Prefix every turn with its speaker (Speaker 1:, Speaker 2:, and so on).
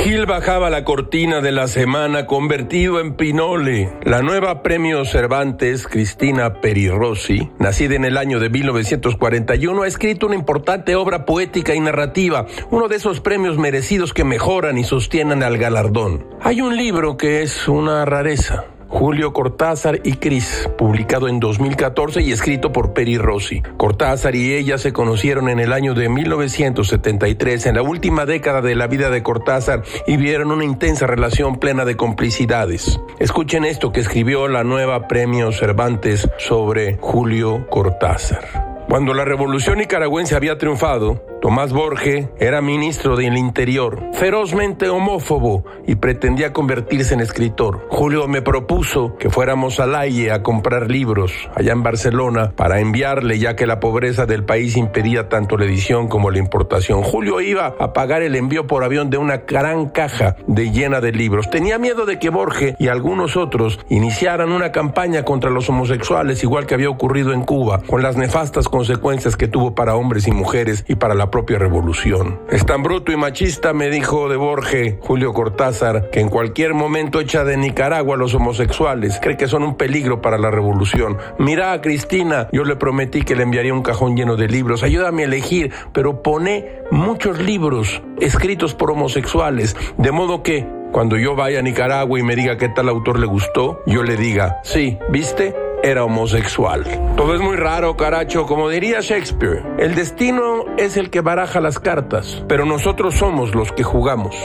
Speaker 1: abril bajaba la cortina de la semana convertido en pinole. La nueva premio Cervantes, Cristina Perirossi, nacida en el año de 1941, ha escrito una importante obra poética y narrativa, uno de esos premios merecidos que mejoran y sostienen al galardón. Hay un libro que es una rareza. Julio Cortázar y Cris, publicado en 2014 y escrito por Peri Rossi. Cortázar y ella se conocieron en el año de 1973, en la última década de la vida de Cortázar, y vieron una intensa relación plena de complicidades. Escuchen esto que escribió la nueva Premio Cervantes sobre Julio Cortázar. Cuando la revolución nicaragüense había triunfado, Tomás Borge era ministro del Interior, ferozmente homófobo y pretendía convertirse en escritor. Julio me propuso que fuéramos a Laie a comprar libros allá en Barcelona para enviarle ya que la pobreza del país impedía tanto la edición como la importación. Julio iba a pagar el envío por avión de una gran caja de llena de libros. Tenía miedo de que Borge y algunos otros iniciaran una campaña contra los homosexuales igual que había ocurrido en Cuba, con las nefastas consecuencias que tuvo para hombres y mujeres y para la propia revolución. Es tan bruto y machista, me dijo de Borge Julio Cortázar, que en cualquier momento echa de Nicaragua a los homosexuales. Cree que son un peligro para la revolución. Mira a Cristina, yo le prometí que le enviaría un cajón lleno de libros. Ayúdame a elegir, pero pone muchos libros escritos por homosexuales, de modo que cuando yo vaya a Nicaragua y me diga qué tal autor le gustó, yo le diga, sí, ¿viste? Era homosexual. Todo es muy raro, caracho, como diría Shakespeare. El destino es el que baraja las cartas, pero nosotros somos los que jugamos.